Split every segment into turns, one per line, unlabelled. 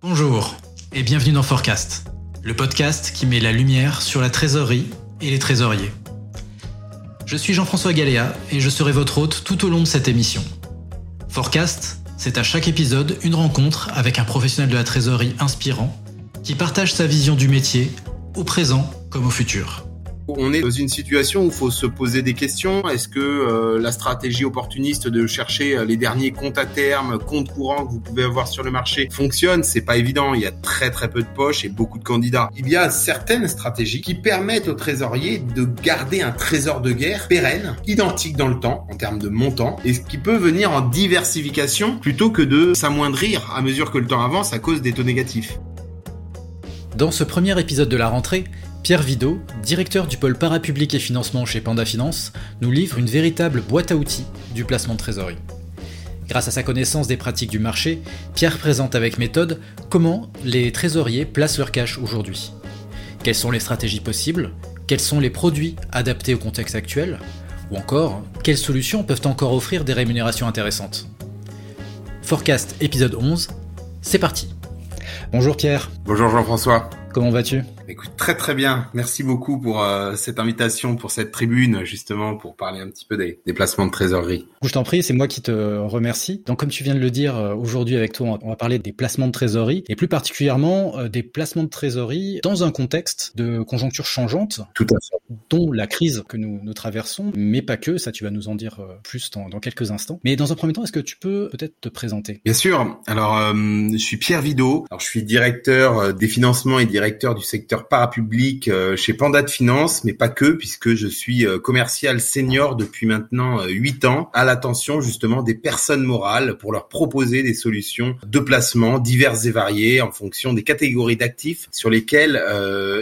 Bonjour et bienvenue dans Forecast, le podcast qui met la lumière sur la trésorerie et les trésoriers. Je suis Jean-François Galéa et je serai votre hôte tout au long de cette émission. Forecast, c'est à chaque épisode une rencontre avec un professionnel de la trésorerie inspirant qui partage sa vision du métier au présent comme au futur.
On est dans une situation où il faut se poser des questions. Est-ce que euh, la stratégie opportuniste de chercher euh, les derniers comptes à terme, comptes courants que vous pouvez avoir sur le marché fonctionne? C'est pas évident. Il y a très très peu de poches et beaucoup de candidats. Il y a certaines stratégies qui permettent aux trésoriers de garder un trésor de guerre pérenne, identique dans le temps en termes de montant, et qui peut venir en diversification plutôt que de s'amoindrir à mesure que le temps avance à cause des taux négatifs.
Dans ce premier épisode de la rentrée, Pierre Vidot, directeur du pôle parapublic et financement chez Panda Finance, nous livre une véritable boîte à outils du placement de trésorerie. Grâce à sa connaissance des pratiques du marché, Pierre présente avec méthode comment les trésoriers placent leur cash aujourd'hui. Quelles sont les stratégies possibles? Quels sont les produits adaptés au contexte actuel? Ou encore, quelles solutions peuvent encore offrir des rémunérations intéressantes? Forecast épisode 11, c'est parti Bonjour Pierre.
Bonjour Jean-François.
Comment vas-tu?
Écoute, très très bien. Merci beaucoup pour euh, cette invitation, pour cette tribune, justement, pour parler un petit peu des, des placements de trésorerie.
Je t'en prie, c'est moi qui te remercie. Donc, comme tu viens de le dire, euh, aujourd'hui avec toi, on va parler des placements de trésorerie, et plus particulièrement euh, des placements de trésorerie dans un contexte de conjoncture changeante,
Tout à fait.
dont la crise que nous, nous traversons, mais pas que, ça tu vas nous en dire plus dans, dans quelques instants. Mais dans un premier temps, est-ce que tu peux peut-être te présenter?
Bien sûr. Alors, je suis Pierre Vidot. Alors, je suis directeur des financements et directeur du secteur parapublic euh, chez Panda de Finance, mais pas que, puisque je suis euh, commercial senior depuis maintenant euh, huit ans, à l'attention justement des personnes morales pour leur proposer des solutions de placement diverses et variées en fonction des catégories d'actifs sur lesquels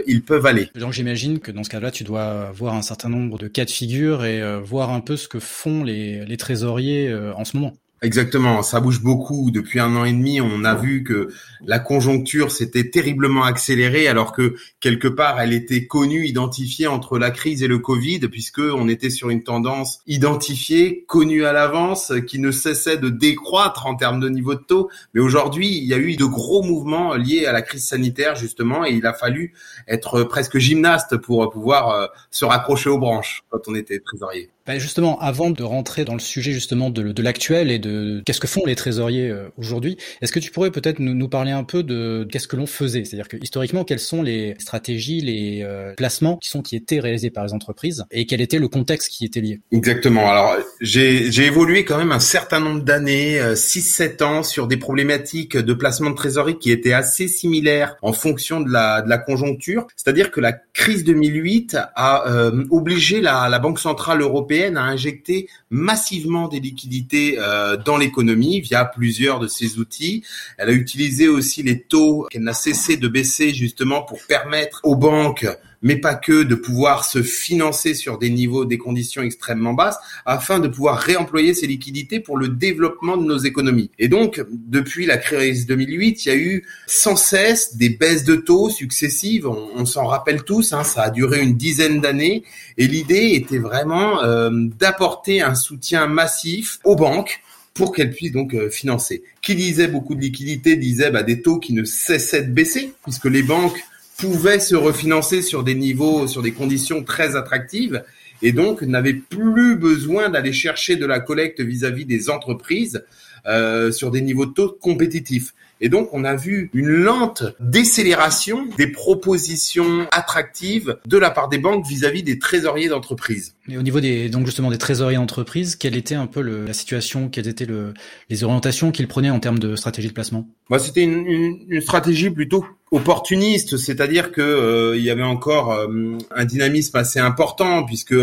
ils peuvent aller.
Donc j'imagine que dans ce cas-là, tu dois voir un certain nombre de cas de figure et voir un peu ce que font les, les trésoriers en ce moment.
Exactement, ça bouge beaucoup. Depuis un an et demi, on a vu que la conjoncture s'était terriblement accélérée, alors que quelque part, elle était connue, identifiée entre la crise et le Covid, puisque on était sur une tendance identifiée, connue à l'avance, qui ne cessait de décroître en termes de niveau de taux. Mais aujourd'hui, il y a eu de gros mouvements liés à la crise sanitaire, justement, et il a fallu être presque gymnaste pour pouvoir euh, se raccrocher aux branches quand on était trésorier.
Ben justement, avant de rentrer dans le sujet justement de, l'actuel et de qu'est-ce que font les trésoriers euh, aujourd'hui, est-ce que tu pourrais peut-être nous, parler un peu de qu'est-ce que l'on faisait? C'est-à-dire que historiquement, quelles sont les stratégies, les euh, placements qui sont qui étaient réalisés par les entreprises et quel était le contexte qui était lié?
Exactement. Alors, j'ai, j'ai évolué quand même un certain nombre d'années, 6-7 ans, sur des problématiques de placement de trésorerie qui étaient assez similaires en fonction de la, de la conjoncture. C'est-à-dire que la crise 2008 a euh, obligé la, la Banque centrale européenne a injecté massivement des liquidités euh, dans l'économie via plusieurs de ses outils. Elle a utilisé aussi les taux qu'elle n'a cessé de baisser justement pour permettre aux banques mais pas que, de pouvoir se financer sur des niveaux, des conditions extrêmement basses, afin de pouvoir réemployer ces liquidités pour le développement de nos économies. Et donc, depuis la crise 2008, il y a eu sans cesse des baisses de taux successives. On, s'en rappelle tous, hein, ça a duré une dizaine d'années, et l'idée était vraiment euh, d'apporter un soutien massif aux banques pour qu'elles puissent donc euh, financer. Qui disait beaucoup de liquidités disait bah, des taux qui ne cessaient de baisser, puisque les banques pouvaient se refinancer sur des niveaux, sur des conditions très attractives et donc n'avaient plus besoin d'aller chercher de la collecte vis-à-vis des entreprises euh, sur des niveaux de taux compétitifs. Et donc, on a vu une lente décélération des propositions attractives de la part des banques vis-à-vis des trésoriers d'entreprise.
Et au niveau des, donc justement des trésoriers d'entreprise, quelle était un peu le, la situation, quelles étaient le, les orientations qu'ils prenaient en termes de stratégie de placement?
Bah, C'était une, une, une, stratégie plutôt opportuniste, c'est-à-dire que euh, il y avait encore euh, un dynamisme assez important, puisque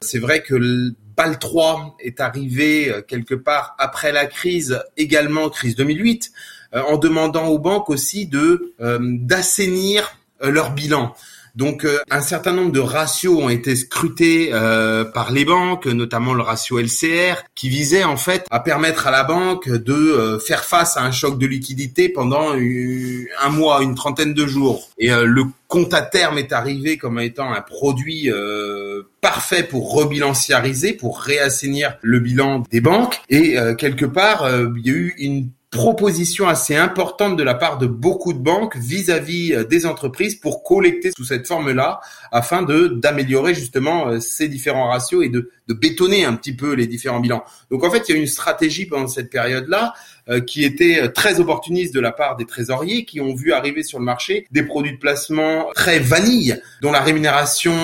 c'est vrai que BAL 3 est arrivé euh, quelque part après la crise, également crise 2008. Euh, en demandant aux banques aussi de euh, d'assainir leur bilan. Donc un certain nombre de ratios ont été scrutés euh, par les banques, notamment le ratio LCR, qui visait en fait à permettre à la banque de euh, faire face à un choc de liquidité pendant un mois, une trentaine de jours. Et euh, le compte à terme est arrivé comme étant un produit parfait pour rebilanciariser, pour réassainir le bilan des banques. Et quelque part, il y a eu une proposition assez importante de la part de beaucoup de banques vis-à-vis euh, des entreprises pour collecter sous cette forme-là afin de d'améliorer justement euh, ces différents ratios et de, de bétonner un petit peu les différents bilans. Donc en fait, il y a une stratégie pendant cette période-là qui était très opportuniste de la part des trésoriers qui ont vu arriver sur le marché des produits de placement très vanille dont la rémunération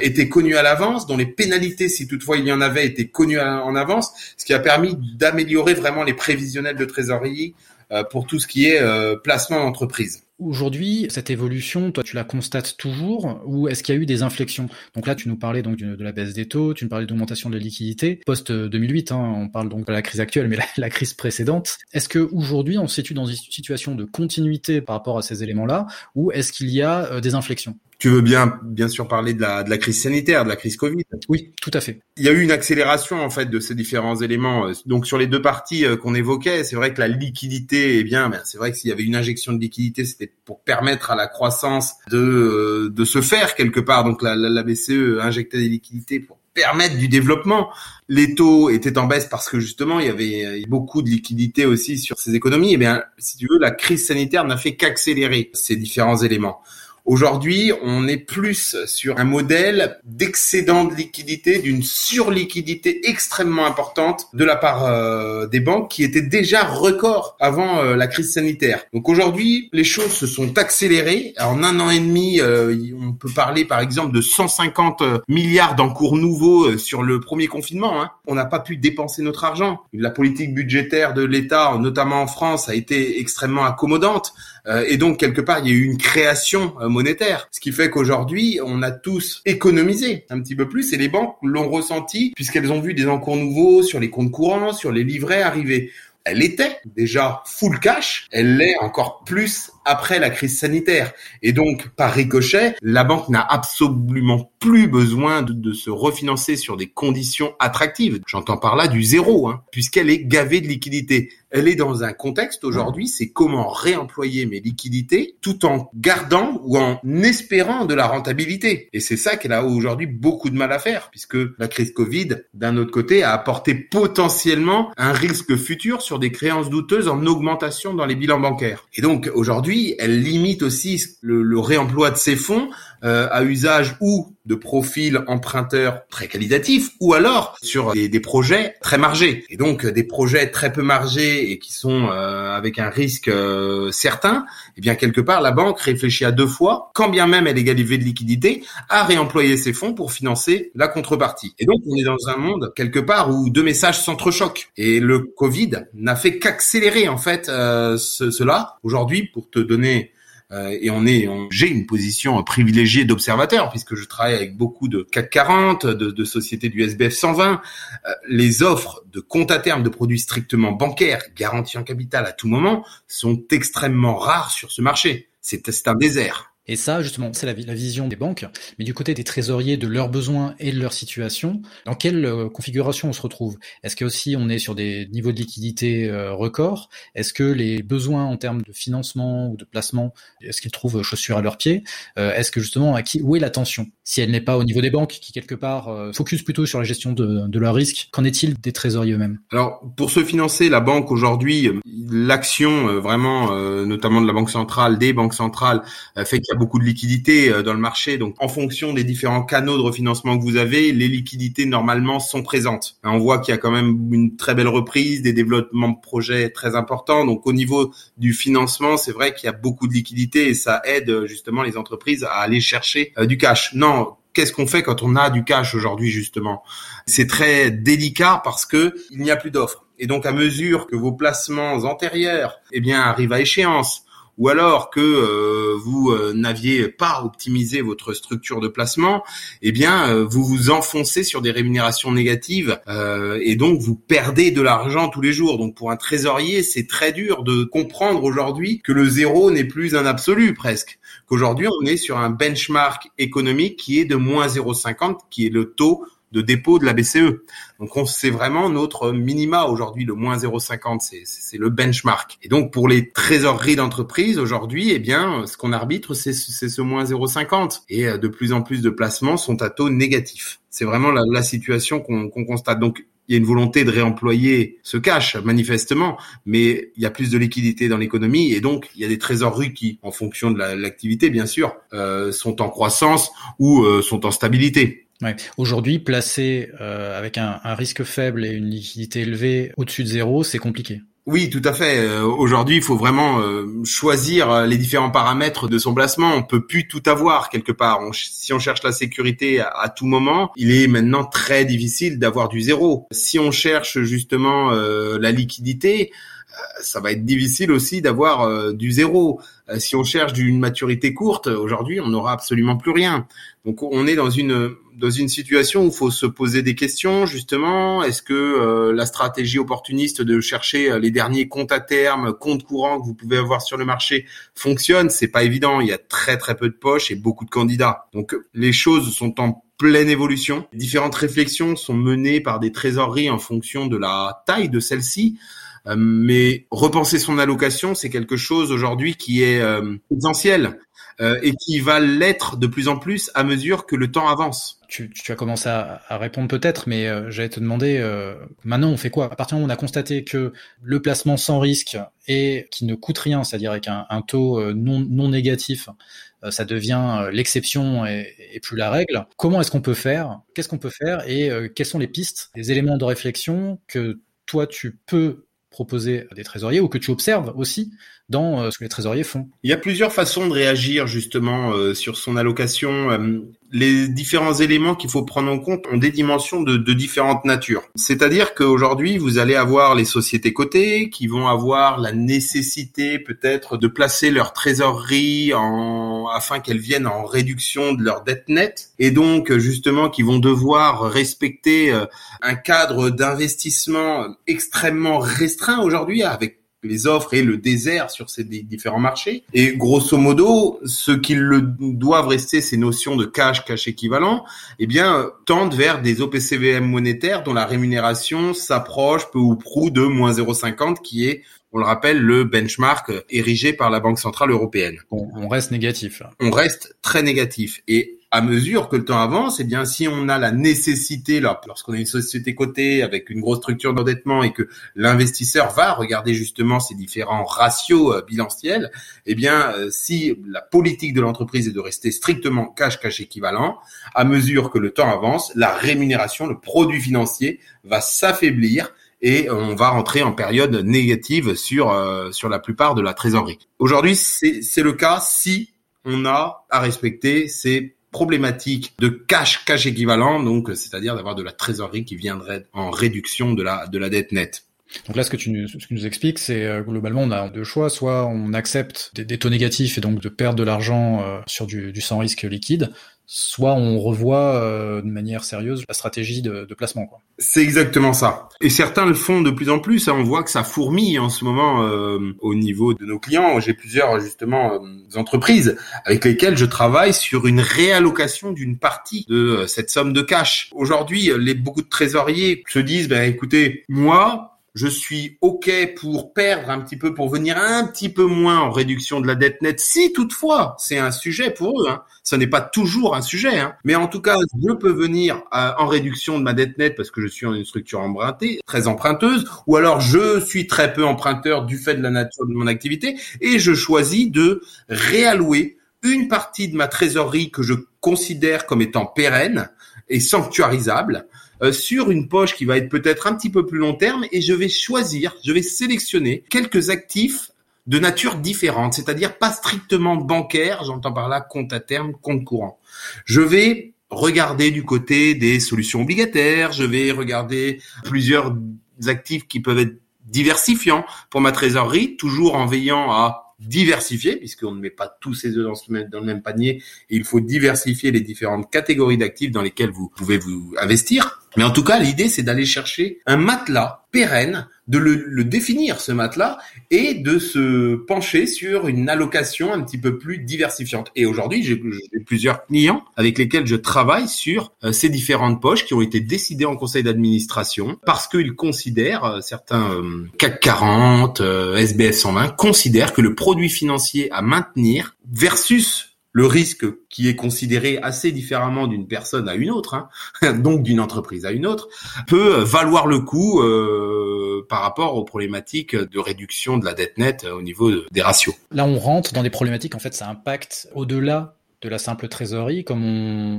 était connue à l'avance, dont les pénalités si toutefois il y en avait étaient connues en avance, ce qui a permis d'améliorer vraiment les prévisionnels de trésorerie euh, pour tout ce qui est euh, placement d'entreprise.
Aujourd'hui, cette évolution, toi, tu la constates toujours ou est-ce qu'il y a eu des inflexions? Donc là, tu nous parlais donc de la baisse des taux, tu nous parlais d'augmentation de la liquidité post 2008. Hein, on parle donc de la crise actuelle, mais la, crise précédente. Est-ce que aujourd'hui, on se situe dans une situation de continuité par rapport à ces éléments-là, ou est-ce qu'il y a euh, des inflexions?
Tu veux bien, bien sûr parler de la, de la crise sanitaire, de la crise Covid.
Oui, tout à fait.
Il y a eu une accélération en fait de ces différents éléments. Donc sur les deux parties euh, qu'on évoquait, c'est vrai que la liquidité, eh bien, ben, c'est vrai que s'il y avait une injection de liquidité, c'était pour permettre à la croissance de euh, de se faire quelque part. Donc la, la, BCE injectait des liquidités pour permettre du développement. Les taux étaient en baisse parce que justement il y avait beaucoup de liquidités aussi sur ces économies. Eh bien, si tu veux, la crise sanitaire n'a fait qu'accélérer ces différents éléments. Aujourd'hui, on est plus sur un modèle d'excédent de liquidité, d'une surliquidité extrêmement importante de la part euh, des banques qui étaient déjà record avant euh, la crise sanitaire. Donc aujourd'hui, les choses se sont accélérées. En un an et demi, euh, on peut parler par exemple de 150 milliards d'encours nouveaux sur le premier confinement. Hein. On n'a pas pu dépenser notre argent. La politique budgétaire de l'État, notamment en France, a été extrêmement accommodante. Et donc quelque part, il y a eu une création monétaire. Ce qui fait qu'aujourd'hui, on a tous économisé un petit peu plus et les banques l'ont ressenti puisqu'elles ont vu des encours nouveaux sur les comptes courants, sur les livrets arriver. Elle était déjà full cash, elle l'est encore plus après la crise sanitaire. Et donc, par ricochet, la banque n'a absolument plus besoin de, se refinancer sur des conditions attractives. J'entends par là du zéro, hein, puisqu'elle est gavée de liquidités. Elle est dans un contexte aujourd'hui, c'est comment réemployer mes liquidités tout en gardant ou en espérant de la rentabilité. Et c'est ça qu'elle a aujourd'hui beaucoup de mal à faire, puisque la crise Covid, d'un autre côté, a apporté potentiellement un risque futur sur des créances douteuses en augmentation dans les bilans bancaires. Et donc aujourd'hui, elle limite aussi le, le réemploi de ces fonds euh, à usage ou de profils emprunteurs très qualitatifs ou alors sur des, des, projets très margés. Et donc des projets très peu margés et qui sont euh, avec un risque euh, certain, eh bien quelque part la banque réfléchit à deux fois, quand bien même elle est galivée de liquidité, à réemployer ses fonds pour financer la contrepartie. Et donc on est dans un monde quelque part où deux messages s'entrechoquent. Et le Covid n'a fait qu'accélérer en fait ce, cela. Aujourd'hui, pour te donner euh, et on est, j'ai une position privilégiée d'observateur puisque je travaille avec beaucoup de CAC 40, de, de sociétés du SBF 120. Euh, les offres de compte à terme de produits strictement bancaires, garantis en capital à tout moment, sont extrêmement rares sur ce marché. C'est un désert.
Et ça, justement, c'est la, vision des banques. Mais du côté des trésoriers, de leurs besoins et de leur situation, dans quelle euh, configuration on se retrouve? Est-ce que aussi on est sur des niveaux de liquidité euh, records? Est-ce que les besoins en termes de financement ou de placement, est-ce qu'ils trouvent chaussures à leurs pieds? Euh, Est-ce que justement, à qui, où est l'attention? Si elle n'est pas au niveau des banques, qui quelque part focus plutôt sur la gestion de, de leur risque, qu'en est-il des trésoriers eux-mêmes?
Alors, pour se financer, la banque aujourd'hui, l'action vraiment, notamment de la banque centrale, des banques centrales, fait qu'il y a beaucoup de liquidités euh, dans le marché. Donc, en fonction des différents canaux de refinancement que vous avez, les liquidités normalement sont présentes. On voit qu'il y a quand même une très belle reprise, des développements de projets très importants. Donc, au niveau du financement, c'est vrai qu'il y a beaucoup de liquidités et ça aide euh, justement les entreprises à aller chercher euh, du cash. Non, qu'est-ce qu'on fait quand on a du cash aujourd'hui justement? C'est très délicat parce que il n'y a plus d'offres. Et donc à mesure que vos placements antérieurs eh bien arrivent à échéance, ou alors que euh, vous euh, n'aviez pas optimisé votre structure de placement, eh bien euh, vous vous enfoncez sur des rémunérations négatives et donc vous perdez de l'argent tous les jours. Donc pour un trésorier, c'est très dur de comprendre aujourd'hui que le zéro n'est plus un absolu presque. Qu'aujourd'hui on est sur un benchmark économique qui est de moins 0,50, qui est le taux de dépôt de la BCE. Donc on c'est vraiment notre minima aujourd'hui, le moins 0,50, c'est, c'est le benchmark. Et donc pour les trésoreries d'entreprise aujourd'hui, eh bien ce qu'on arbitre, c'est, c'est ce moins 0,50. Et euh, de plus en plus de placements sont à taux négatif. C'est vraiment la, situation qu'on, constate. Donc il y a une volonté de réemployer ce cash, manifestement, mais il y a plus de liquidité dans l'économie et donc il y a des trésoreries qui, en fonction de l'activité, bien sûr, euh, sont en croissance ou euh, sont en stabilité.
Aujourd'hui, placer euh, avec un, risque faible et une liquidité élevée au-dessus de zéro, c'est compliqué.
Oui, tout à fait. Euh, aujourd'hui, il faut vraiment euh, choisir euh, les différents paramètres de son placement. On peut plus tout avoir quelque part. si on cherche la sécurité à, tout moment, il est maintenant très difficile d'avoir du zéro. Si on cherche justement la liquidité, ça va être difficile aussi d'avoir du zéro. si on cherche d'une maturité courte, aujourd'hui, on n'aura absolument plus rien. Donc, on est dans une dans une situation où il faut se poser des questions justement. Est-ce que euh, la stratégie opportuniste de chercher euh, les derniers comptes à terme, comptes courants que vous pouvez avoir sur le marché fonctionne? C'est pas évident. Il y a très très peu de poches et beaucoup de candidats. Donc les choses sont en pleine évolution. Différentes réflexions sont menées par des trésoreries en fonction de la taille de celle-ci. Euh, mais repenser son allocation, c'est quelque chose aujourd'hui qui est essentiel. Euh, et qui va l'être de plus en plus à mesure que le temps avance.
Tu, as commencé à, répondre peut-être, mais euh, j'allais te demander, euh, maintenant on fait quoi? À partir du moment où on a constaté que le placement sans risque et qui ne coûte rien, c'est-à-dire avec un, taux non, non négatif, ça devient l'exception et, et, plus la règle. Comment est-ce qu'on peut faire? Qu'est-ce qu'on peut faire? Et quelles sont les pistes, les éléments de réflexion que toi tu peux proposer à des trésoriers ou que tu observes aussi dans euh, ce que les trésoriers font.
Il y a plusieurs façons de réagir justement euh, sur son allocation. Euh, les différents éléments qu'il faut prendre en compte ont des dimensions de, de différentes natures. C'est-à-dire qu'aujourd'hui, vous allez avoir les sociétés cotées qui vont avoir la nécessité peut-être de placer leur trésorerie en, afin qu'elles viennent en réduction de leur dette nette et donc justement qui vont devoir respecter un cadre d'investissement extrêmement restreint aujourd'hui avec les offres et le désert sur ces différents marchés. Et grosso modo, ce qu'ils le doivent rester ces notions de cash, cash équivalent, eh bien, tendent vers des OPCVM monétaires dont la rémunération s'approche peu ou prou de moins 0,50 qui est on le rappelle, le benchmark érigé par la Banque Centrale Européenne.
on reste négatif.
On reste très négatif. Et à mesure que le temps avance, eh bien, si on a la nécessité, lorsqu'on est une société cotée avec une grosse structure d'endettement et que l'investisseur va regarder justement ces différents ratios euh, bilanciels, eh bien, euh, si la politique de l'entreprise est de rester strictement cash-cash équivalent, à mesure que le temps avance, la rémunération, le produit financier va s'affaiblir et on va rentrer en période négative sur euh, sur la plupart de la trésorerie. Aujourd'hui, c'est le cas si on a à respecter ces problématique de cash cash équivalent, donc c'est-à-dire d'avoir de la trésorerie qui viendrait en réduction de la de la dette nette.
Donc là, ce que tu nous, ce que nous expliques, c'est euh, globalement, on a deux choix. Soit on accepte des, taux négatifs et donc de perdre de l'argent euh, sur du, du sans risque liquide, soit on revoit euh, de manière sérieuse la stratégie de, de placement.
C'est exactement ça. Et certains le font de plus en plus. Hein. On voit que ça fourmille en ce moment euh, au niveau de nos clients. J'ai plusieurs justement euh, entreprises avec lesquelles je travaille sur une réallocation d'une partie de cette somme de cash. Aujourd'hui, beaucoup de trésoriers se disent, ben écoutez, moi, je suis OK pour perdre un petit peu, pour venir un petit peu moins en réduction de la dette nette, si toutefois c'est un sujet pour eux. Hein. Ce n'est pas toujours un sujet, hein. mais en tout cas, je peux venir euh, en réduction de ma dette nette parce que je suis en une structure empruntée, très emprunteuse, ou alors je suis très peu emprunteur du fait de la nature de mon activité, et je choisis de réallouer une partie de ma trésorerie que je considère comme étant pérenne et sanctuarisable euh, sur une poche qui va être peut-être un petit peu plus long terme et je vais choisir, je vais sélectionner quelques actifs de nature différente, c'est-à-dire pas strictement bancaire, j'entends par là compte à terme, compte courant. Je vais regarder du côté des solutions obligataires, je vais regarder plusieurs actifs qui peuvent être diversifiants pour ma trésorerie, toujours en veillant à diversifier, puisqu'on ne met pas tous ses œufs dans, le même panier, il faut diversifier les différentes catégories d'actifs dans lesquelles vous pouvez vous investir. Mais en tout cas, l'idée, c'est d'aller chercher un matelas pérenne, de le, définir, ce matelas, et de se pencher sur une allocation un petit peu plus diversifiante. Et aujourd'hui, j'ai plusieurs clients avec lesquels je travaille sur euh, ces différentes poches qui ont été décidées en conseil d'administration parce qu'ils considèrent, euh, certains euh, CAC 40, SBF 120, considèrent que le produit financier à maintenir versus le risque qui est considéré assez différemment d'une personne à une autre, hein, donc d'une entreprise à une autre, peut valoir le coup euh, par rapport aux problématiques de réduction de la dette nette au niveau des ratios.
Là, on rentre dans des problématiques, en fait, ça impacte au-delà de la simple trésorerie, comme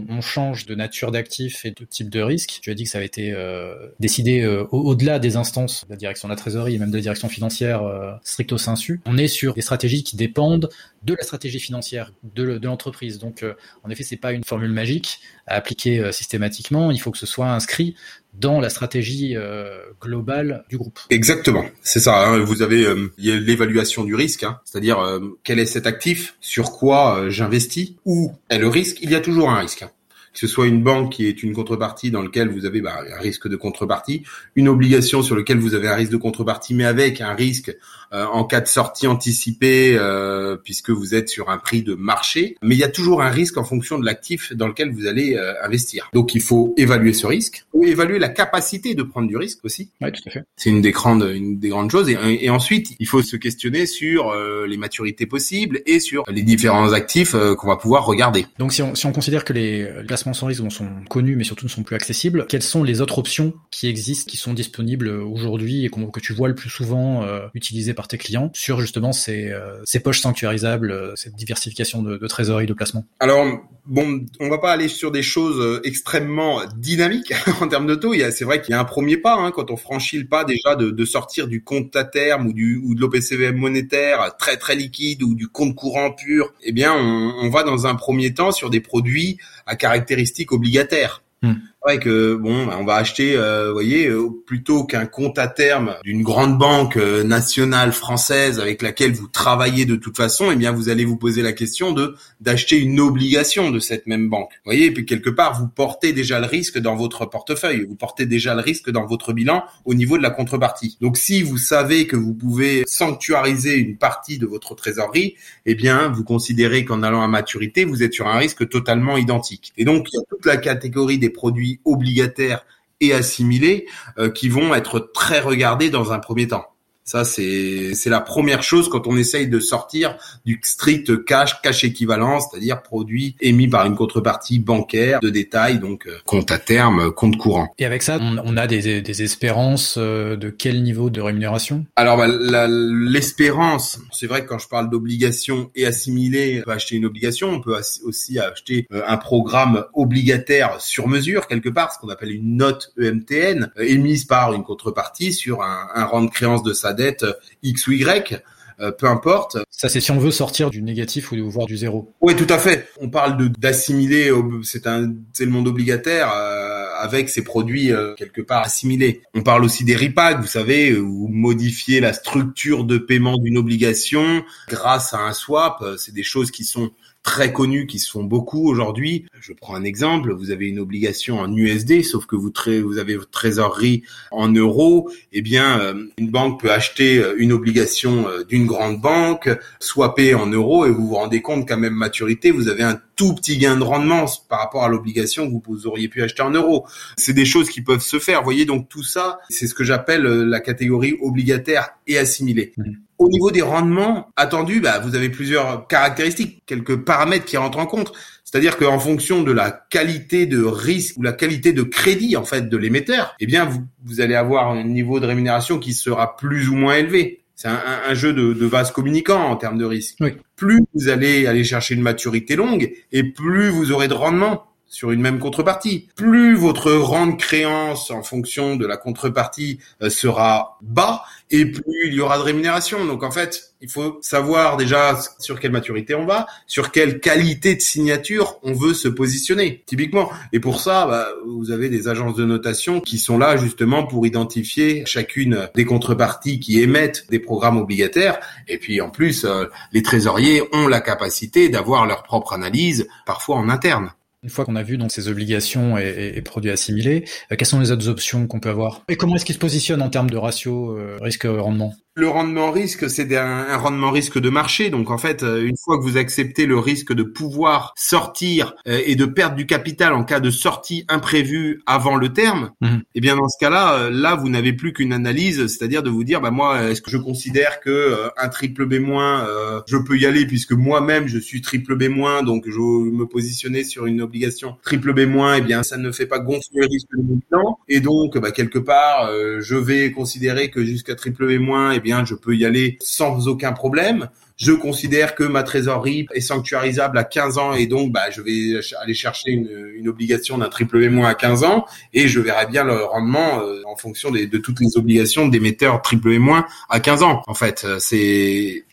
on, change de nature d'actifs et de type de risque, tu as dit que ça avait été euh, décidé euh, au-delà des instances de la direction de la trésorerie et même de la direction financière euh, stricto sensu. On est sur des stratégies qui dépendent de la stratégie financière de, de l'entreprise. Donc, euh, en effet, c'est pas une formule magique à appliquer euh, systématiquement. Il faut que ce soit inscrit dans la stratégie euh, globale du groupe.
Exactement, c'est ça. Hein. Vous avez l'évaluation du risque, hein. c'est-à-dire quel est cet actif, sur quoi j'investis, où est le risque. Il y a toujours un risque. Hein que ce soit une banque qui est une contrepartie dans lequel vous avez bah, un risque de contrepartie, une obligation sur lequel vous avez un risque de contrepartie, mais avec un risque euh, en cas de sortie anticipée, euh, puisque vous êtes sur un prix de marché. Mais il y a toujours un risque en fonction de l'actif dans lequel vous allez euh, investir. Donc il faut évaluer ce risque, ou évaluer la capacité de prendre du risque aussi.
Oui, tout à fait.
C'est une des grandes, une des grandes choses. Et, et ensuite, il faut se questionner sur les maturités possibles et sur les différents actifs qu'on va pouvoir regarder.
Donc si on, si on considère que les placements sans risque sont connus, mais surtout ne sont plus accessibles, quelles sont les autres options qui existent, qui sont disponibles aujourd'hui et que tu vois le plus souvent utilisées par tes clients sur justement ces, euh, ces poches sanctuarisables, euh, cette diversification de, de trésorerie, de placement?
Alors, bon, on va pas aller sur des choses euh, extrêmement dynamiques en termes de taux. C'est vrai qu'il y a un premier pas hein, quand on franchit le pas déjà de, de sortir du compte à terme ou, du, ou de l'OPCVM monétaire très très liquide ou du compte courant pur. Eh bien, on, on va dans un premier temps sur des produits à caractéristiques obligataires. Hmm. Vrai que bon, bah, on va acheter, euh, vous voyez, euh, plutôt qu'un compte à terme d'une grande banque euh, nationale française avec laquelle vous travaillez de toute façon, eh bien vous allez vous poser la question de d'acheter une obligation de cette même banque. Vous voyez, et puis quelque part vous portez déjà le risque dans votre portefeuille, vous portez déjà le risque dans votre bilan au niveau de la contrepartie. Donc si vous savez que vous pouvez sanctuariser une partie de votre trésorerie, eh bien vous considérez qu'en allant à maturité, vous êtes sur un risque totalement identique. Et donc il y a toute la catégorie des produits obligataires et assimilés euh, qui vont être très regardés dans un premier temps. Ça, c'est la première chose quand on essaye de sortir du strict cash, cash équivalent, c'est-à-dire produit émis par une contrepartie bancaire de détail, donc euh, compte à terme, compte courant.
Et avec ça, on, a des, des espérances euh, de quel niveau de rémunération?
Alors, bah, l'espérance, c'est vrai que quand je parle d'obligation et assimilé, on peut acheter une obligation, on peut aussi acheter euh, un programme obligataire sur mesure quelque part, ce qu'on appelle une note EMTN, émise par une contrepartie sur un, un rang de créance de sa dette euh, X ou Y, euh, peu importe.
Ça, c'est si on veut sortir du négatif ou voir du zéro.
Oui, tout à fait. On parle de d'assimiler, c'est un, monde obligataire euh, avec ses produits quelque part assimilés. On parle aussi des RIPAG, vous savez, ou modifier la structure de paiement d'une obligation grâce à un swap. C'est des choses qui sont très connus qui se font beaucoup aujourd'hui. Je prends un exemple, vous avez une obligation en USD, sauf que vous, avez votre trésorerie en euros, eh bien, euh, une banque peut acheter euh, une obligation euh, d'une grande banque, swapper en euros, et vous vous rendez compte qu'à même maturité, vous avez un tout petit gain de rendement par rapport à l'obligation que vous auriez pu acheter en euros. C'est des choses qui peuvent se faire. Vous voyez, donc tout ça, c'est ce que j'appelle la catégorie obligataire et assimilée. Mmh. Au niveau des rendements attendus, bah, vous avez plusieurs caractéristiques, quelques paramètres qui rentrent en compte. C'est-à-dire qu'en fonction de la qualité de risque ou la qualité de crédit en fait de l'émetteur, eh bien vous, vous, allez avoir un niveau de rémunération qui sera plus ou moins élevé. C'est un, un, jeu de, de vase communicant en termes de risque. Plus vous allez aller chercher une maturité longue et plus vous aurez de rendement sur une même contrepartie. Plus votre rang de créance en fonction de la contrepartie euh, sera bas et plus il y aura de rémunération. Donc en fait, il faut savoir déjà sur quelle maturité on va, sur quelle qualité de signature on veut se positionner, typiquement. Et pour ça, bah, vous avez des agences de notation qui sont là justement pour identifier chacune des contreparties qui émettent des programmes obligataires. Et puis en plus, euh, les trésoriers ont la capacité d'avoir leur propre analyse, parfois en interne.
Une fois qu'on a vu donc ces obligations et, produits assimilés, euh, quelles sont les autres options qu'on peut avoir? Et comment est-ce qu'ils se positionnent en termes de ratio euh, risque-rendement?
Le rendement risque, c'est un, rendement risque de marché. Donc en fait, euh, une fois que vous acceptez le risque de pouvoir sortir euh, et de perdre du capital en cas de sortie imprévue avant le terme, mhm. eh bien dans ce cas-là, euh, là vous n'avez plus qu'une analyse, c'est-à-dire de vous dire, bah moi, est-ce que je considère que un triple B moins, je peux y aller puisque moi-même je suis triple B moins, donc je me positionner sur une obligation triple B moins, et eh bien ça ne fait pas gonfler le risque de mon bilan, et donc bah, quelque part, je vais considérer que jusqu'à triple B moins, eh bien, je peux y aller sans aucun problème. Je considère que ma trésorerie est sanctuarisable à 15 ans et donc bah, je vais aller chercher une, obligation d'un triple B- à 15 ans et je verrai bien le rendement euh, en fonction de toutes les obligations d'émetteurs triple B- à 15 ans. En fait, c'est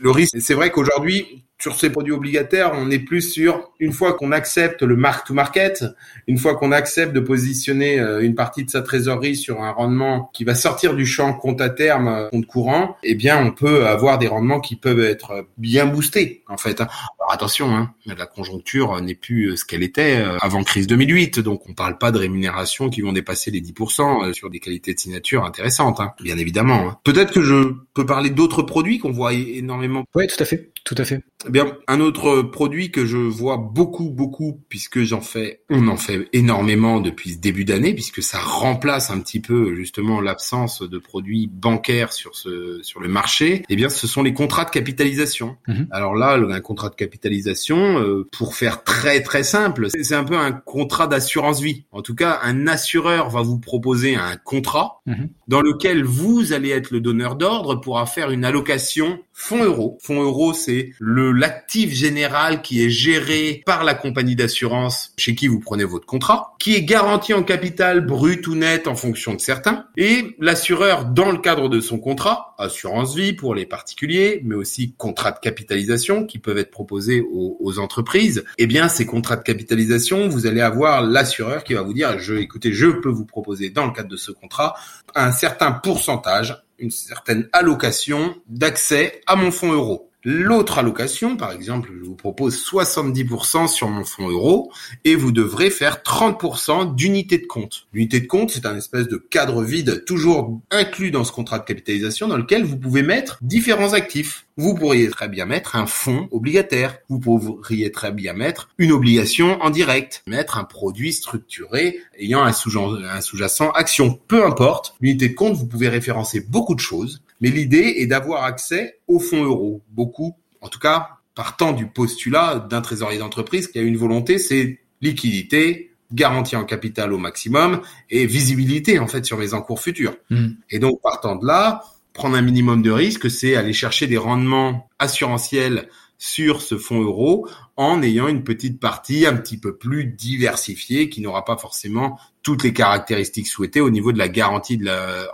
le risque. C'est vrai qu'aujourd'hui, sur ces produits obligataires, on est plus sur une fois qu'on accepte le mark to market, une fois qu'on accepte de positionner euh, une partie de sa trésorerie sur un rendement qui va sortir du champ compte à terme, euh, compte courant, eh bien on peut avoir des rendements qui peuvent être bien boostés en fait. Hein. Alors attention, hein, la conjoncture n'est plus euh, ce qu'elle était avant crise 2008, donc on parle pas de rémunérations qui vont dépasser les 10% sur des qualités de signature intéressantes, hein, bien évidemment. Hein. Peut-être que je peux parler d'autres produits qu'on voit énormément.
Oui, tout à fait, tout à fait.
Eh bien, un autre produit que je vois beaucoup, beaucoup, puisque j'en fais, on en fait énormément depuis ce début d'année, puisque ça remplace un petit peu justement l'absence de produits bancaires sur ce sur le marché. Eh bien, ce sont les contrats de capitalisation. Mhm. Alors là, un contrat de capitalisation, euh, pour faire très très simple, c'est un peu un contrat d'assurance vie. En tout cas, un assureur va vous proposer un contrat mhm. dans lequel vous allez être le donneur d'ordre pour faire une allocation fonds euro. Fonds euro, c'est le l'actif général qui est géré par la compagnie d'assurance chez qui vous prenez votre contrat, qui est garanti en capital brut ou net en fonction de certains, et l'assureur dans le cadre de son contrat, assurance vie pour les particuliers, mais aussi contrats de capitalisation qui peuvent être proposés aux, aux entreprises, eh bien ces contrats de capitalisation, vous allez avoir l'assureur qui va vous dire, je, écoutez, je peux vous proposer dans le cadre de ce contrat un certain pourcentage une certaine allocation d'accès à mon fonds euro. L'autre allocation, par exemple, je vous propose 70% sur mon fonds euro et vous devrez faire 30% d'unité de compte. L'unité de compte, c'est un espèce de cadre vide toujours inclus dans ce contrat de capitalisation dans lequel vous pouvez mettre différents actifs. Vous pourriez très bien mettre un fonds obligataire. Vous pourriez très bien mettre une obligation en direct. Mettre un produit structuré ayant un sous-jacent action. Peu importe. L'unité de compte, vous pouvez référencer beaucoup de choses. Mais l'idée est d'avoir accès aux fonds euros. Beaucoup, en tout cas, partant du postulat d'un trésorier d'entreprise qui a une volonté, c'est liquidité, garantie en capital au maximum et visibilité en fait sur mes encours futurs. Hmm. Et donc partant de là, prendre un minimum de risque, c'est aller chercher des rendements assurantiels sur ce fonds euro en ayant une petite partie un petit peu plus diversifiée qui n'aura pas forcément toutes les caractéristiques souhaitées au niveau de la garantie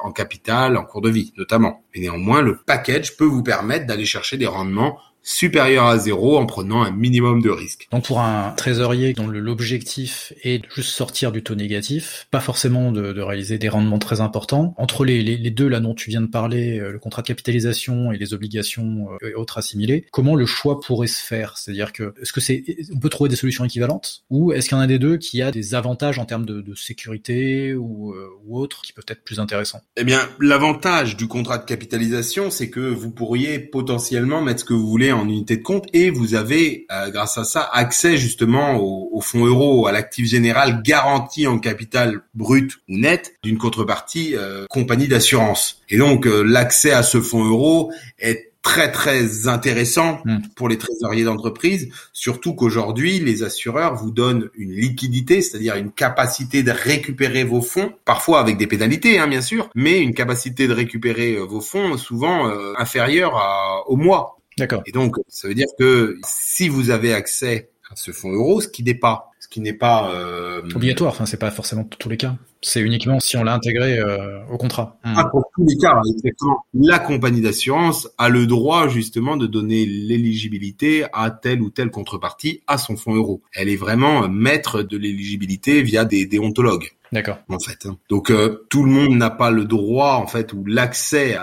en capital, en cours de vie notamment. Et néanmoins, le package peut vous permettre d'aller chercher des rendements supérieur à zéro en prenant un minimum de risque.
Donc pour un trésorier dont l'objectif est de juste sortir du taux négatif, pas forcément de, réaliser des rendements très importants, entre les, les, deux là dont tu viens de parler, euh, le contrat de capitalisation et les obligations euh, et autres assimilées, comment le choix pourrait se faire? C'est-à-dire que est-ce que c'est on peut trouver des solutions équivalentes? Ou est-ce qu'il y en a des deux qui a des avantages en termes de, de sécurité ou, euh, ou autres qui peuvent être plus intéressants?
Eh bien, l'avantage du contrat de capitalisation, c'est que vous pourriez potentiellement mettre ce que vous voulez en unité de compte et vous avez, euh, grâce à ça, accès justement au, fonds euro, à l'actif général garanti en capital brut ou net d'une contrepartie euh, compagnie d'assurance. Et donc euh, l'accès à ce fonds euro est très très intéressant hmm. pour les trésoriers d'entreprise, surtout qu'aujourd'hui les assureurs vous donnent une liquidité, c'est-à-dire une capacité de récupérer vos fonds, parfois avec des pénalités hein, bien sûr, mais une capacité de récupérer vos fonds souvent inférieure à, au mois.
D'accord.
Et donc, ça veut dire que si vous avez accès à ce fonds euro, ce qui n'est pas, ce qui n'est pas
euh... obligatoire. Enfin, c'est pas forcément tous les cas. C'est uniquement si on l'a intégré euh, au contrat.
Ah, pour tous les cas, exactement. La compagnie d'assurance a le droit justement de donner l'éligibilité à telle ou telle contrepartie à son fonds euro. Elle est vraiment maître de l'éligibilité via des déontologues.
D'accord.
En fait. Hein. Donc euh, tout le monde n'a pas le droit en fait ou l'accès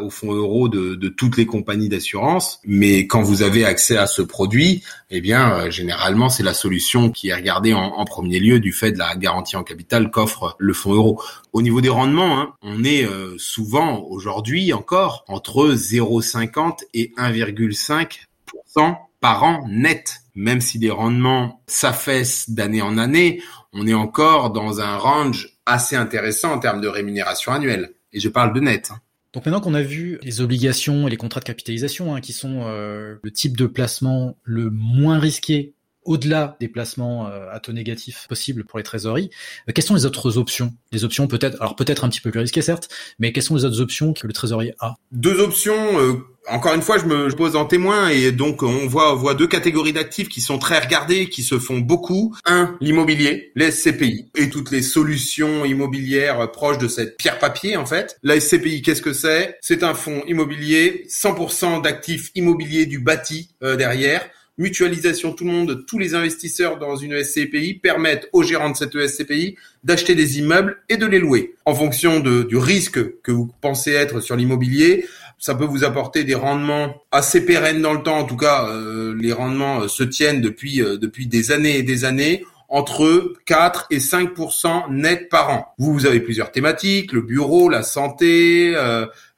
au fonds euro de, de, toutes les compagnies d'assurance, mais quand vous avez accès à ce produit, eh bien euh, généralement c'est la solution qui est regarder en, premier lieu du fait de la garantie en capital qu'offre le fonds euro. Au niveau des rendements, hein, on est euh, souvent aujourd'hui encore entre 0,50 et 1,5% par an net. Même si les rendements s'affaissent d'année en année, on est encore dans un range assez intéressant en termes de rémunération annuelle. Et je parle de net. Hein.
Donc maintenant qu'on a vu les obligations et les contrats de capitalisation, hein, qui sont euh, le type de placement le moins risqué au-delà des placements euh, à taux négatif possibles pour les trésoreries, euh, quelles sont les autres options? Des options peut-être, alors peut-être un petit peu plus risquées certes, mais quelles sont les autres options que le trésorier a?
Deux options. Euh, encore une fois, je me pose en témoin et donc on voit, on voit deux catégories d'actifs qui sont très regardées, qui se font beaucoup. Un, l'immobilier, les SCPI et toutes les solutions immobilières proches de cette pierre papier en fait. La SCPI, qu'est-ce que c'est? C'est un fonds immobilier, 100% d'actifs immobiliers du bâti derrière mutualisation, tout le monde, tous les investisseurs dans une SCPI permettent aux gérants de cette SCPI d'acheter des immeubles et de les louer. En fonction du risque que vous pensez être sur l'immobilier, ça peut vous apporter des rendements assez pérennes dans le temps. En tout cas, euh, les rendements euh, se tiennent depuis euh, depuis des années et des années entre 4 et 5% net par an. Vous, vous avez plusieurs thématiques, le bureau, la santé,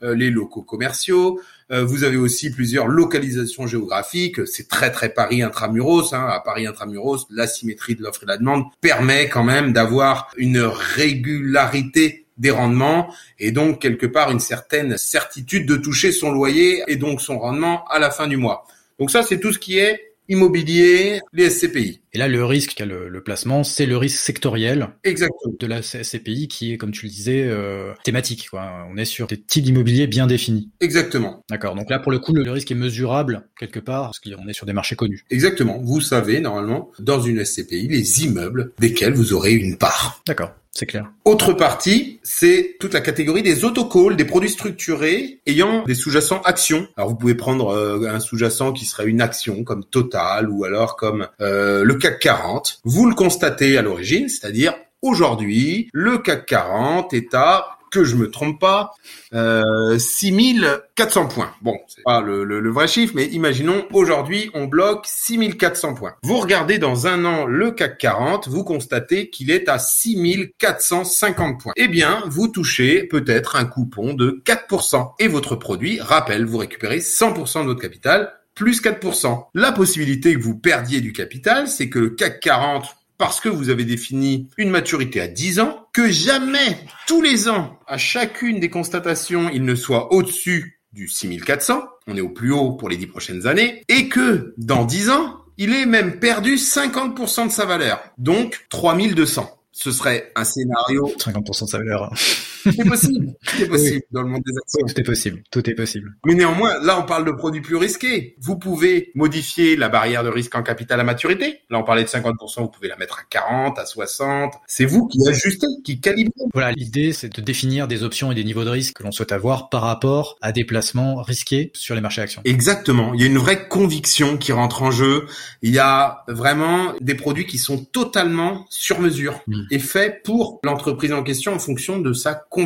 les locaux commerciaux. Euh, vous avez aussi plusieurs localisations géographiques. C'est très très Paris intramuros. Hein. À Paris intramuros, l'asymétrie de l'offre et de la demande permet quand même d'avoir une régularité des rendements et donc quelque part une certaine certitude de toucher son loyer et donc son rendement à la fin du mois. Donc ça, c'est tout ce qui est immobilier, les SCPI.
Et là, le risque qu'a le, placement, c'est le risque sectoriel
Exactement.
de la SCPI qui est, comme tu le disais, euh, thématique. Quoi. On est sur des types d'immobilier bien définis.
Exactement.
D'accord. Donc là, pour le coup, le, risque est mesurable quelque part parce qu'on est sur des marchés connus.
Exactement. Vous savez, normalement, dans une SCPI, les immeubles desquels vous aurez une part.
D'accord. C'est clair.
Autre partie, c'est toute la catégorie des autocalls, des produits structurés ayant des sous-jacents actions. Alors vous pouvez prendre euh, un sous-jacent qui serait une action comme Total ou alors comme euh, le CAC 40. Vous le constatez à l'origine, c'est-à-dire aujourd'hui, le CAC 40 est à que je me trompe pas, euh, 6400 points. Bon, c'est pas le, le, vrai chiffre, mais imaginons aujourd'hui on bloque 6400 points. Vous regardez dans un an le CAC 40, vous constatez qu'il est à 6450 points. Eh bien, vous touchez peut-être un coupon de 4%. Et votre produit, rappelle, vous récupérez 100% de votre capital plus 4%. La possibilité que vous perdiez du capital, c'est que le CAC 40 parce que vous avez défini une maturité à 10 ans, que jamais, tous les ans, à chacune des constatations, il ne soit au-dessus du 6400, on est au plus haut pour les 10 prochaines années, et que dans 10 ans, il ait même perdu 50% de sa valeur, donc 3200 ce serait un scénario.
50% de sa valeur.
C'est possible. C'est possible dans le monde des actions.
Tout est possible. Tout est possible.
Mais néanmoins, là, on parle de produits plus risqués. Vous pouvez modifier la barrière de risque en capital à maturité. Là, on parlait de 50%. Vous pouvez la mettre à 40, à 60. C'est vous qui ajustez, qui calibrez.
Voilà. L'idée, c'est de définir des options et des niveaux de risque que l'on souhaite avoir par rapport à des placements risqués sur les marchés actions.
Exactement. Il y a une vraie conviction qui rentre en jeu. Il y a vraiment des produits qui sont totalement sur mesure. Hmm est fait pour l'entreprise en question en fonction de sa conviction.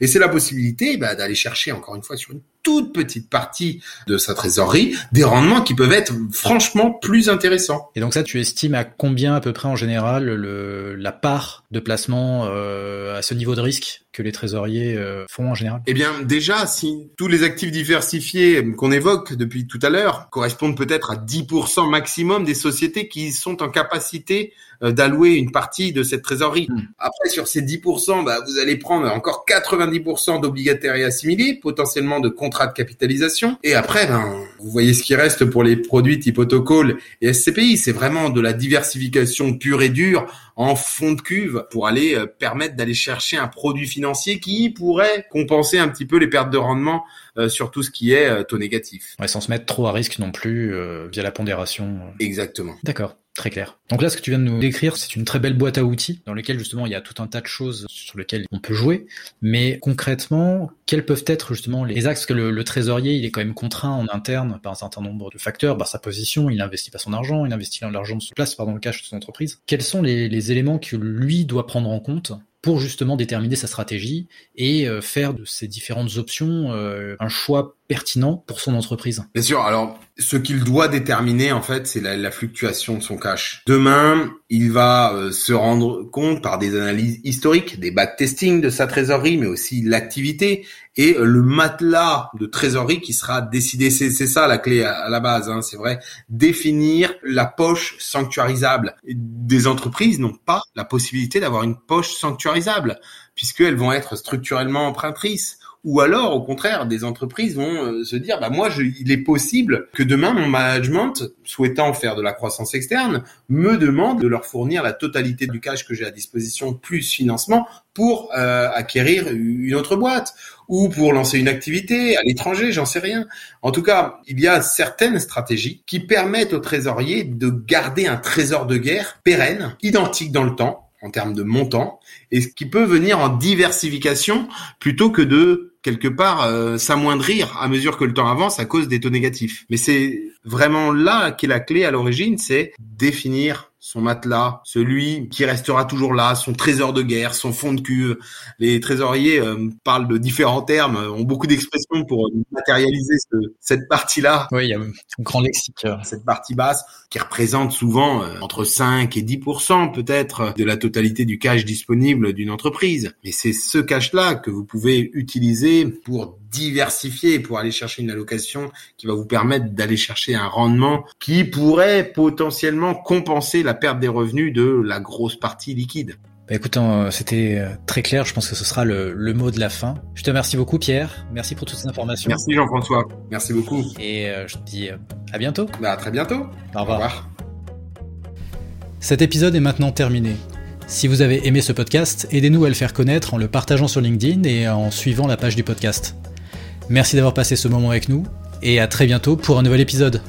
Et c'est la possibilité bah, d'aller chercher encore une fois sur une toute petite partie de sa trésorerie des rendements qui peuvent être franchement plus intéressants.
Et donc ça, tu estimes à combien à peu près en général le, la part de placement euh, à ce niveau de risque que les trésoriers euh, font en général?
Eh bien, déjà, si tous les actifs diversifiés qu'on évoque depuis tout à l'heure correspondent peut-être à 10% maximum des sociétés qui sont en capacité euh, d'allouer une partie de cette trésorerie. Hmm. Après, sur ces 10%, bah, vous allez prendre encore 90% d'obligataires et assimilés, potentiellement de contrats de capitalisation. Et après, ben, vous voyez ce qui reste pour les produits type autocall et SCPI. C'est vraiment de la diversification pure et dure en fond de cuve pour aller euh, permettre d'aller chercher un produit financier qui pourrait compenser un petit peu les pertes de rendement euh, sur tout ce qui est euh, taux négatif.
Ouais, sans se mettre trop à risque non plus via la pondération.
Exactement.
D'accord. Très clair. Donc là, ce que tu viens de nous décrire, c'est une très belle boîte à outils dans laquelle justement il y a tout un tas de choses sur lesquelles on peut jouer. Mais concrètement, quels peuvent être justement les axes? Que le, trésorier, il est quand même contraint en interne par un certain nombre de facteurs, par sa position, il investit pas son argent, il investit l'argent de son place, pardon, le cash de son entreprise. Quels sont les, les éléments que lui doit prendre en compte pour justement déterminer sa stratégie et euh, faire de ces différentes options euh, un choix pertinent pour son entreprise
Bien sûr. Alors, ce qu'il doit déterminer, en fait, c'est la, fluctuation de son cash. Demain, il va euh, se rendre compte par des analyses historiques, des backtesting de sa trésorerie, mais aussi l'activité et le matelas de trésorerie qui sera décidé. C'est ça la clé à, la base, hein, c'est vrai. Définir la poche sanctuarisable. Des entreprises n'ont pas la possibilité d'avoir une poche sanctuarisable puisqu'elles vont être structurellement empruntrices ou alors au contraire des entreprises vont euh, se dire bah moi je, il est possible que demain mon management souhaitant faire de la croissance externe me demande de leur fournir la totalité du cash que j'ai à disposition plus financement pour euh, acquérir une autre boîte ou pour lancer une activité à l'étranger, j'en sais rien. En tout cas, il y a certaines stratégies qui permettent aux trésoriers de garder un trésor de guerre pérenne, identique dans le temps, en termes de montant, et ce qui peut venir en diversification plutôt que de quelque part euh, s'amoindrir à mesure que le temps avance à cause des taux négatifs. Mais c'est vraiment là qu'est la clé à l'origine, c'est définir son matelas, celui qui restera toujours là, son trésor de guerre, son fond de cuve. Les trésoriers euh, parlent de différents termes, ont beaucoup d'expressions pour matérialiser cette partie-là.
Oui, il y a un grand lexique.
Cette partie basse qui représente souvent euh, entre 5 et 10 peut-être de la totalité du cash disponible d'une entreprise. Mais c'est ce cash-là que vous pouvez utiliser pour diversifier, pour aller chercher une allocation qui va vous permettre d'aller chercher un rendement qui pourrait potentiellement compenser la perte des revenus de la grosse partie liquide.
Bah écoute, euh, c'était euh, très clair. Je pense que ce sera le, mot de la fin. Je te remercie beaucoup, Pierre. Merci pour toutes ces informations.
Merci, Jean-François. Merci beaucoup.
Et je te dis à bientôt.
Bah, à très bientôt.
Au revoir. Au revoir. Cet épisode est maintenant terminé. Si vous avez aimé ce podcast, aidez-nous à le faire connaître en le partageant sur LinkedIn et en suivant la page du podcast. Merci d'avoir passé ce moment avec nous et à très bientôt pour un nouvel épisode.